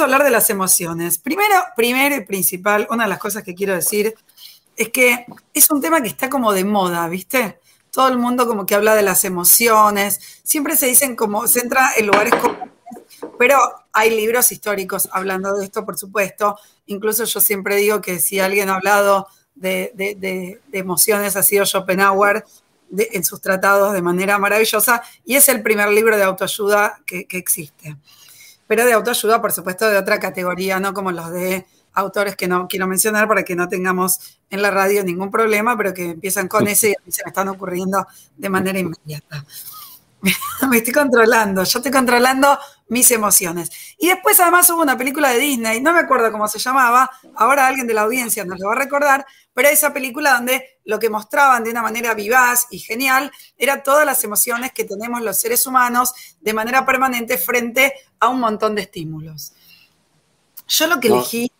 a hablar de las emociones. Primero, primero y principal, una de las cosas que quiero decir es que es un tema que está como de moda, ¿viste? Todo el mundo como que habla de las emociones, siempre se dicen como, se entra en lugares comunes, pero hay libros históricos hablando de esto, por supuesto. Incluso yo siempre digo que si alguien ha hablado de, emociones ha sido Schopenhauer en sus tratados de manera maravillosa y es el primer libro de autoayuda que, que existe. Pero de autoayuda, por supuesto, de otra categoría, no como los de autores que no quiero mencionar para que no tengamos en la radio ningún problema, pero que empiezan con ese y a mí se me están ocurriendo de manera inmediata. me estoy controlando, yo estoy controlando mis emociones. Y después además hubo una película de Disney, no me acuerdo cómo se llamaba, ahora alguien de la audiencia nos lo va a recordar, pero esa película donde lo que mostraban de una manera vivaz y genial era todas las emociones que tenemos los seres humanos de manera permanente frente a un montón de estímulos. Yo lo que elegí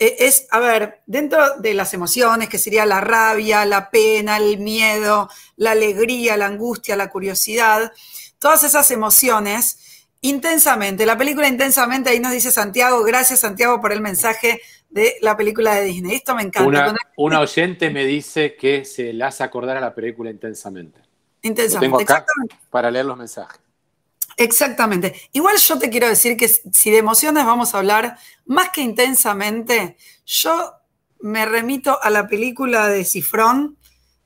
e, es, a ver, dentro de las emociones, que sería la rabia, la pena, el miedo, la alegría, la angustia, la curiosidad, todas esas emociones intensamente. La película intensamente, ahí nos dice Santiago, gracias Santiago por el mensaje de la película de Disney. Esto me encanta. Una, oyente me dice que se le hace acordar a la película intensamente. Intensamente. tengo acá para leer los mensajes. Exactamente. Igual yo te quiero decir que si de emociones vamos a hablar, más que intensamente, yo me remito a la película de Cifrón,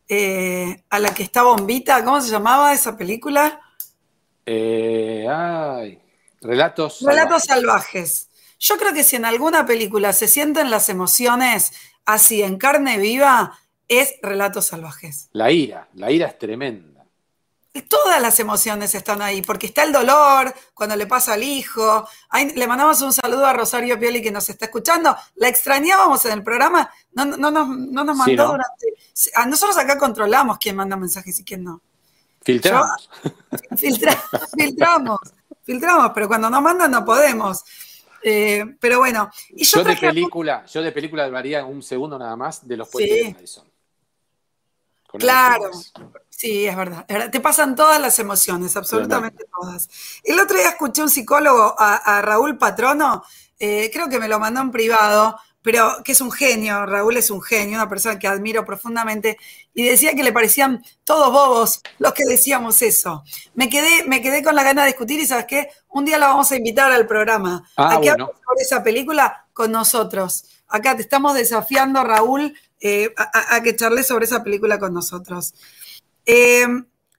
eh, a la que está Bombita, ¿cómo se llamaba esa película? Eh, ay, relatos. Relatos salvajes. Yo creo que si en alguna película se sienten las emociones así en carne viva, es Relatos salvajes. La ira, la ira es tremenda todas las emociones están ahí, porque está el dolor cuando le pasa al hijo. le mandamos un saludo a Rosario Pioli que nos está escuchando. La extrañábamos en el programa, no, no, nos, mandó durante. nosotros acá controlamos quién manda mensajes y quién no. Filtramos. filtramos, filtramos, pero cuando nos mandan no podemos. Eh, pero bueno. Y yo, de película, yo de película hablaría un segundo nada más de los puentes de Madison. Claro, sí, es verdad, Te pasan todas las emociones, absolutamente todas. El otro día escuché un psicólogo, a, Raúl Patrono, eh, creo que me lo mandó en privado, pero que es un genio, Raúl es un genio, una persona que admiro profundamente, y decía que le parecían todos bobos los que decíamos eso. Me quedé, me quedé con la gana de discutir y sabes qué, un día la vamos a invitar al programa. Ah, a que sobre esa película con nosotros. Acá te estamos desafiando, Raúl, eh, a, que charle sobre esa película con nosotros. Eh,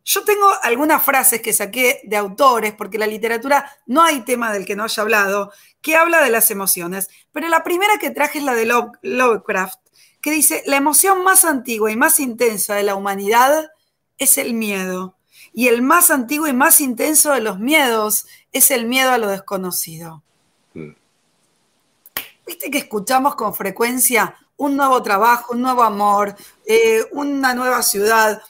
yo tengo algunas frases que saqué de autores, porque la literatura no hay tema del que no haya hablado, que habla de las emociones. Pero la primera que traje es la de Lovecraft, que dice, la emoción más antigua y más intensa de la humanidad es el miedo. Y el más antiguo y más intenso de los miedos es el miedo a lo desconocido. Mm. ¿Viste que escuchamos con frecuencia un nuevo trabajo, un nuevo amor, eh, una nueva ciudad,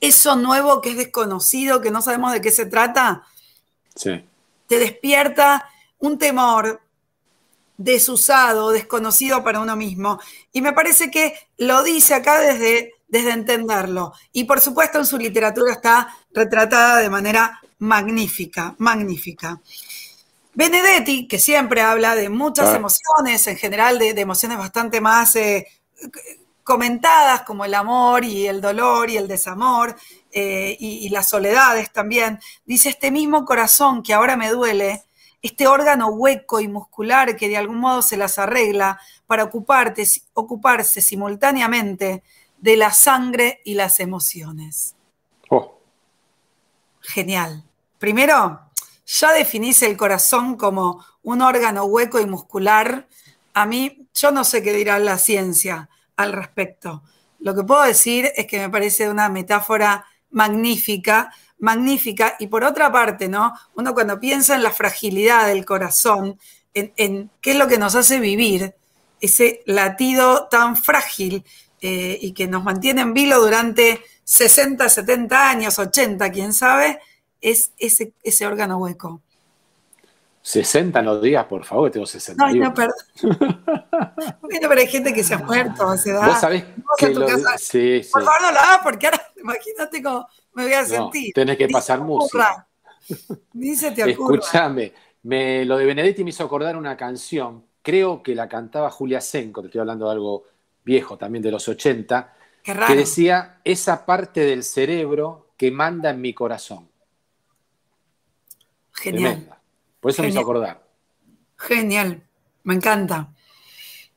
eso nuevo que es desconocido, que no sabemos de qué se trata, sí. te despierta un temor desusado, desconocido para uno mismo. Y me parece que lo dice acá desde, desde entenderlo. Y por supuesto en su literatura está retratada de manera magnífica, magnífica. Benedetti, que siempre habla de muchas ah. emociones, en general de, emociones bastante más eh, comentadas, como el amor y el dolor y el desamor eh, y, las soledades también, dice, este mismo corazón que ahora me duele, este órgano hueco y muscular que de algún modo se las arregla para ocuparte, ocuparse simultáneamente de la sangre y las emociones. Oh. Genial. Primero, ya definís el corazón como un órgano hueco y muscular, a mí yo no sé qué dirá la ciencia al respecto. Lo que puedo decir es que me parece una metáfora magnífica, magnífica, y por otra parte, ¿no? Uno cuando piensa en la fragilidad del corazón, en, qué es lo que nos hace vivir, ese latido tan frágil eh, y que nos mantiene en vilo durante 60, 70 años, 80, quién sabe, es ese, ese órgano hueco. 60 no digas, por favor, tengo 60. No, no, perdón. bueno, pero hay gente que se ha muerto a esa edad. Vos sabés que lo... sí, sí. Por favor, no la hagas porque ahora imagínate cómo me voy a sentir. tenés que pasar música. Dice te Escúchame, Me, lo de Benedetti me hizo acordar una canción, creo que la cantaba Julia Senko, te estoy hablando de algo viejo también de los 80, que decía esa parte del cerebro que manda en mi corazón. Genial. Por eso me hizo acordar. Genial, me encanta.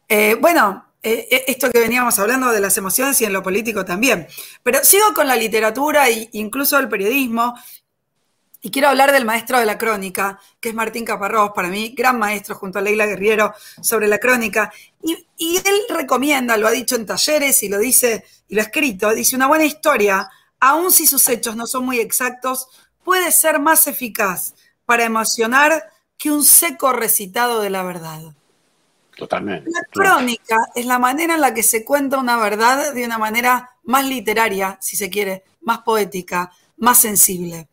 Eh, bueno, eh, eh, esto que veníamos hablando de las emociones y en lo político también. Pero sigo con la literatura e incluso el periodismo. Y quiero hablar del maestro de la crónica, que es Martín Caparrós, para mí, gran maestro junto a Leila Guerriero sobre la crónica. Y, y, él recomienda, lo ha dicho en talleres y lo dice y lo ha escrito, dice, una buena historia, aun si sus hechos no son muy exactos, puede ser más eficaz para emocionar que un seco recitado de la verdad. Totalmente. La crónica es la manera en la que se cuenta una verdad de una manera más literaria, si se quiere, más poética, más sensible.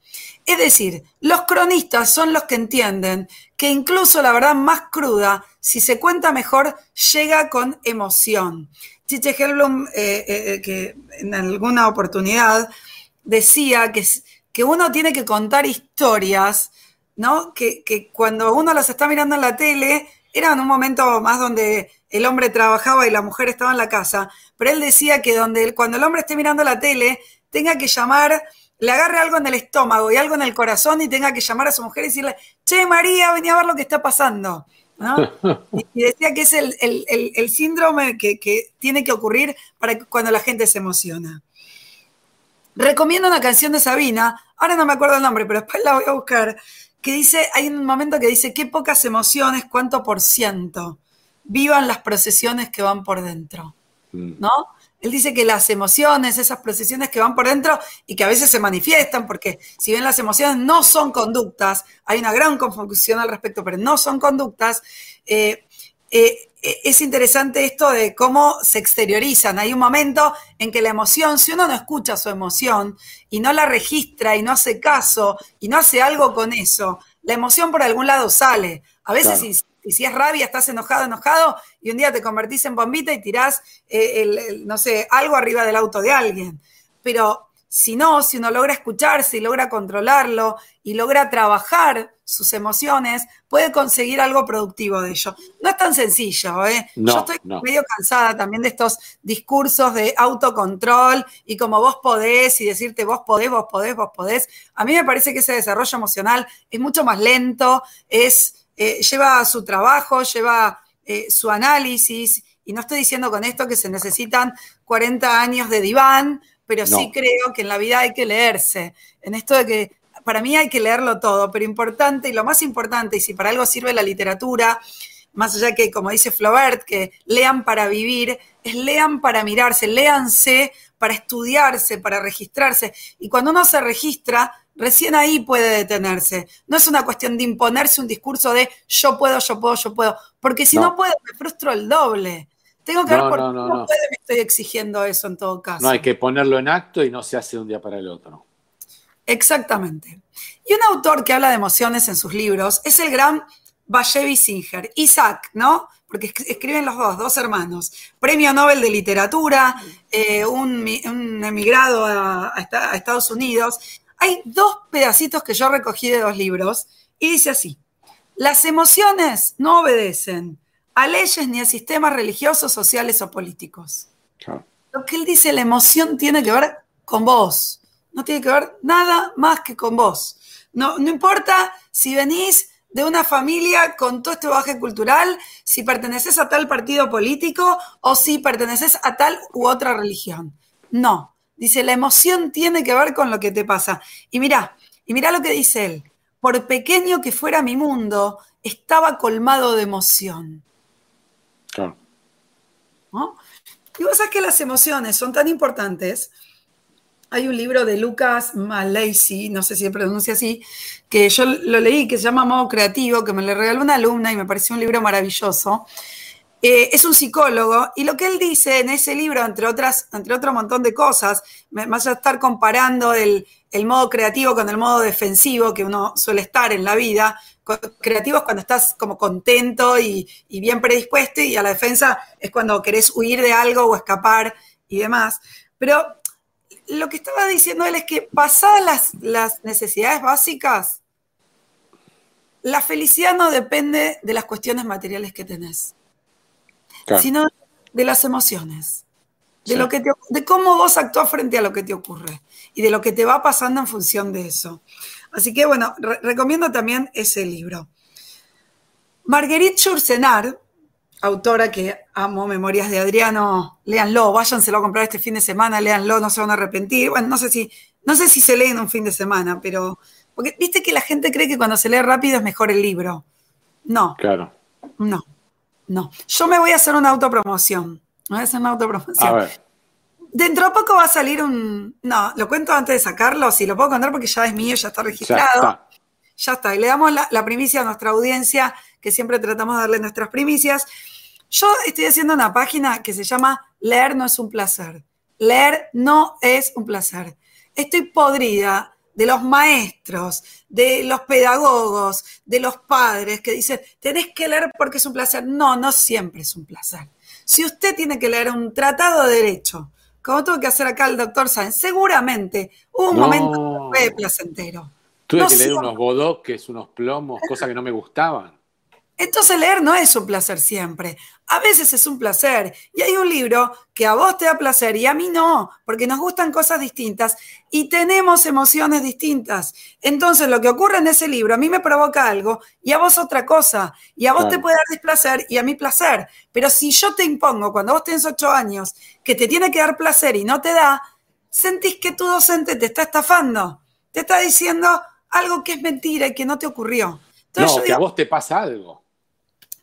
Es decir, los cronistas son los que entienden que incluso la verdad más cruda, si se cuenta mejor, llega con emoción. Chiche Helblum, eh, eh, eh, que en alguna oportunidad decía que, que uno tiene que contar historias, ¿no? Que, que cuando uno las está mirando en la tele, era en un momento más donde el hombre trabajaba y la mujer estaba en la casa, pero él decía que donde, cuando el hombre esté mirando la tele, tenga que llamar, le agarre algo en el estómago y algo en el corazón y tenga que llamar a su mujer y decirle, che, María, venía a ver lo que está pasando. Y decía que es el, síndrome que, que, tiene que ocurrir para cuando la gente se emociona. Recomiendo una canción de Sabina, ahora no me acuerdo el nombre, pero después la voy a buscar, que dice, hay un momento que dice, qué pocas emociones, cuánto por ciento. Vivan las procesiones que van por dentro. Mm. ¿No? Él dice que las emociones, esas procesiones que van por dentro y que a veces se manifiestan, porque si bien las emociones no son conductas, hay una gran confusión al respecto, pero no son conductas, eh, eh, eh, es interesante esto de cómo se exteriorizan. Hay un momento en que la emoción, si uno no escucha su emoción y no la registra y no hace caso y no hace algo con eso, la emoción por algún lado sale. A veces si, si, es rabia, estás enojado, enojado, y un día te convertís en bombita y tirás, eh, no sé, algo arriba del auto de alguien. Pero si no, si uno logra escucharse y logra controlarlo y logra trabajar sus emociones, puede conseguir algo productivo de ello. No es tan sencillo, ¿eh? Yo estoy medio cansada también de estos discursos de autocontrol y como vos podés y decirte vos podés, vos podés, vos podés. A mí me parece que ese desarrollo emocional es mucho más lento, es, eh, lleva su trabajo, lleva eh, su análisis y no estoy diciendo con esto que se necesitan 40 años de diván pero sí creo que en la vida hay que leerse. En esto de que para mí hay que leerlo todo, pero importante y lo más importante, y si para algo sirve la literatura, más allá que, como dice Flaubert, que lean para vivir, es lean para mirarse, léanse para estudiarse, para registrarse. Y cuando uno se registra, recién ahí puede detenerse. No es una cuestión de imponerse un discurso de yo puedo, yo puedo, yo puedo, porque si no, no puedo, me frustro el doble. Tengo que ver por qué no, me estoy exigiendo eso en todo caso. No, hay que ponerlo en acto y no se hace de un día para el otro. Exactamente. Y un autor que habla de emociones en sus libros es el gran Bashevi Singer, Isaac, ¿no? Porque escriben los dos, dos hermanos. Premio Nobel de Literatura, eh, un, emigrado a, a Estados Unidos. Hay dos pedacitos que yo recogí de dos libros y dice así, las emociones no obedecen a leyes ni a sistemas religiosos, sociales o políticos. Lo que él dice, la emoción tiene que ver con vos, no tiene que ver nada más que con vos. No, no importa si venís de una familia con todo este baje cultural, si perteneces a tal partido político o si perteneces a tal u otra religión. No, dice, la emoción tiene que ver con lo que te pasa. Y mira, y mira lo que dice él, por pequeño que fuera mi mundo, estaba colmado de emoción. Y vos sabés que las emociones son tan importantes. Hay un libro de Lucas Malaysi, no sé si se pronuncia así, que yo lo leí, que se llama Modo Creativo, que me le regaló una alumna y me pareció un libro maravilloso. Eh, es un psicólogo y lo que él dice en ese libro, entre, otras, entre otro montón de cosas, más de estar comparando el, el modo creativo con el modo defensivo que uno suele estar en la vida, creativo es cuando estás como contento y, bien predispuesto y a la defensa es cuando querés huir de algo o escapar y demás. Pero lo que estaba diciendo él es que pasadas las, necesidades básicas, la felicidad no depende de las cuestiones materiales que tenés, sino de las emociones, de, lo que de cómo vos actúas frente a lo que te ocurre y de lo que te va pasando en función de eso. Así que bueno, recomiendo también ese libro. Marguerite Churcenar, autora que amo, Memorias de Adriano, léanlo, váyanselo a comprar este fin de semana, léanlo, no se van a arrepentir. Bueno, no sé si, no sé si se leen un fin de semana, pero. Porque viste que la gente cree que cuando se lee rápido es mejor el libro. No. Claro. No. No. Yo me voy a hacer una autopromoción. Me voy a hacer una autopromoción. A ver. Dentro de poco va a salir un. No, lo cuento antes de sacarlo, si lo puedo contar porque ya es mío, ya está registrado. Ya está. Y le damos la, primicia a nuestra audiencia, que siempre tratamos de darle nuestras primicias. Yo estoy haciendo una página que se llama Leer no es un placer. Leer no es un placer. Estoy podrida de los maestros, de los pedagogos, de los padres que dicen, tenés que leer porque es un placer. No, no siempre es un placer. Si usted tiene que leer un tratado de derecho, como tuvo que hacer acá el doctor Sáenz, seguramente hubo un momento que fue placentero. Tuve que leer unos bodoques, unos plomos, cosas que no me gustaban. Entonces leer no es un placer siempre. A veces es un placer. Y hay un libro que a vos te da placer y a mí no, porque nos gustan cosas distintas y tenemos emociones distintas. Entonces lo que ocurre en ese libro a mí me provoca algo y a vos otra cosa. Y a vos te puede dar displacer y a mí placer. Pero si yo te impongo cuando vos tenés ocho años que te tiene que dar placer y no te da, sentís que tu docente te está estafando. Te está diciendo algo que es mentira y que no te ocurrió. no, que a vos te pasa algo.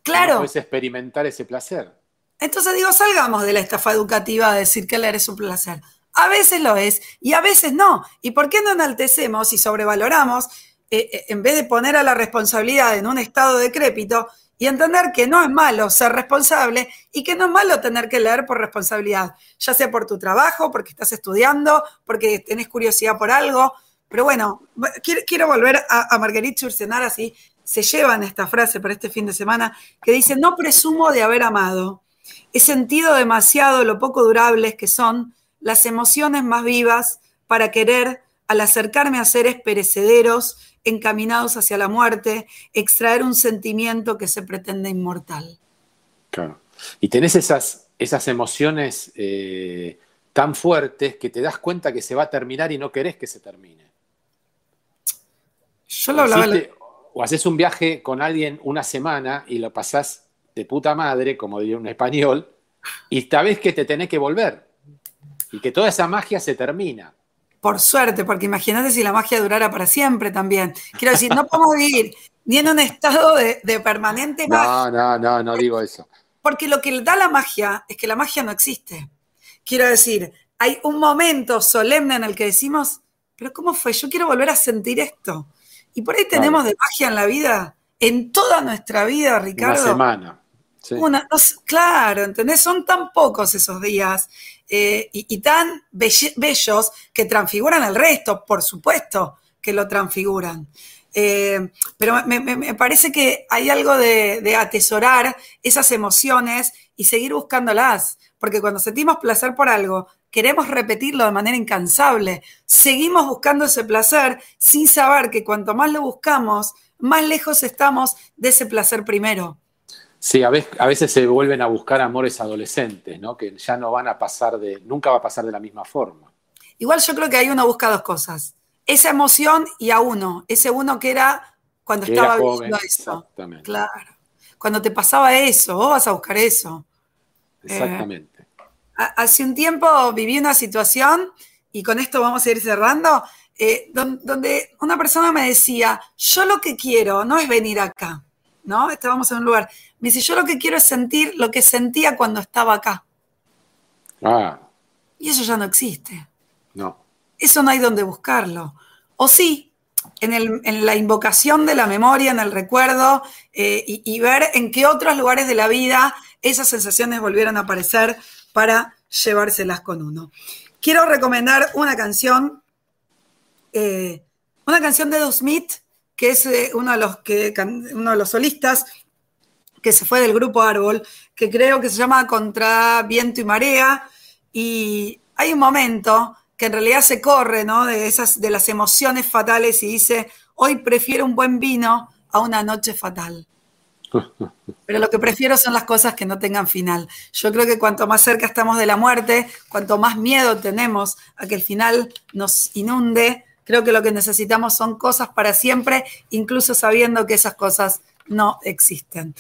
Claro. puedes experimentar ese placer. Entonces digo, salgamos de la estafa educativa de decir que leer es un placer. A veces lo es y a veces no. ¿Y por qué no enaltecemos y sobrevaloramos eh, eh, en vez de poner a la responsabilidad en un estado decrépito y entender que no es malo ser responsable y que no es malo tener que leer por responsabilidad, ya sea por tu trabajo, porque estás estudiando, porque tenés curiosidad por algo. Pero bueno, quiero, volver a, a Marguerite Churcenar así se llevan esta frase para este fin de semana, que dice, no presumo de haber amado. He sentido demasiado lo poco durables que son las emociones más vivas para querer, al acercarme a seres perecederos, encaminados hacia la muerte, extraer un sentimiento que se pretende inmortal. Claro. Y tenés esas, esas emociones eh, tan fuertes que te das cuenta que se va a terminar y no querés que se termine. Yo lo hablaba o haces un viaje con alguien una semana y lo pasás de puta madre, como diría un español, y sabes que te tenés que volver. Y que toda esa magia se termina. Por suerte, porque imagínate si la magia durara para siempre también. Quiero decir, no podemos vivir ni en un estado de, permanente magia. No, no, no, no digo eso. Porque lo que da la magia es que la magia no existe. Quiero decir, hay un momento solemne en el que decimos, pero ¿cómo fue? Yo quiero volver a sentir esto. Y por ahí tenemos de magia en la vida, en toda nuestra vida, Ricardo. Una semana. Una, claro, ¿entendés? Son tan pocos esos días eh, y, tan bellos que transfiguran el resto, por supuesto que lo transfiguran. Eh, pero me, parece que hay algo de, de, atesorar esas emociones y seguir buscándolas, porque cuando sentimos placer por algo, queremos repetirlo de manera incansable. Seguimos buscando ese placer sin saber que cuanto más lo buscamos, más lejos estamos de ese placer primero. Sí, a veces, se vuelven a buscar amores adolescentes, ¿no? Que ya no van a pasar de, nunca va a pasar de la misma forma. Igual yo creo que ahí uno busca dos cosas. Esa emoción y a uno. Ese uno que era cuando estaba viviendo eso. Claro. Cuando te pasaba eso, vos vas a buscar eso. Exactamente hace un tiempo viví una situación, y con esto vamos a ir cerrando, eh, donde una persona me decía, yo lo que quiero no es venir acá, ¿no? Estábamos en un lugar. Me dice, yo lo que quiero es sentir lo que sentía cuando estaba acá. Ah. Y eso ya no existe. No. Eso no hay donde buscarlo. O sí, en, la invocación de la memoria, en el recuerdo, eh, y, y, ver en qué otros lugares de la vida esas sensaciones volvieron a aparecer para llevárselas con uno. Quiero recomendar una canción, eh, una canción de Edo Smith, que es eh, uno, de los que, uno de los solistas que se fue del grupo Árbol, que creo que se llama Contra Viento y Marea, y hay un momento que en realidad se corre ¿no? de, esas, de las emociones fatales y dice, hoy prefiero un buen vino a una noche fatal. Pero lo que prefiero son las cosas que no tengan final. Yo creo que cuanto más cerca estamos de la muerte, cuanto más miedo tenemos a que el final nos inunde, creo que lo que necesitamos son cosas para siempre, incluso sabiendo que esas cosas no existen.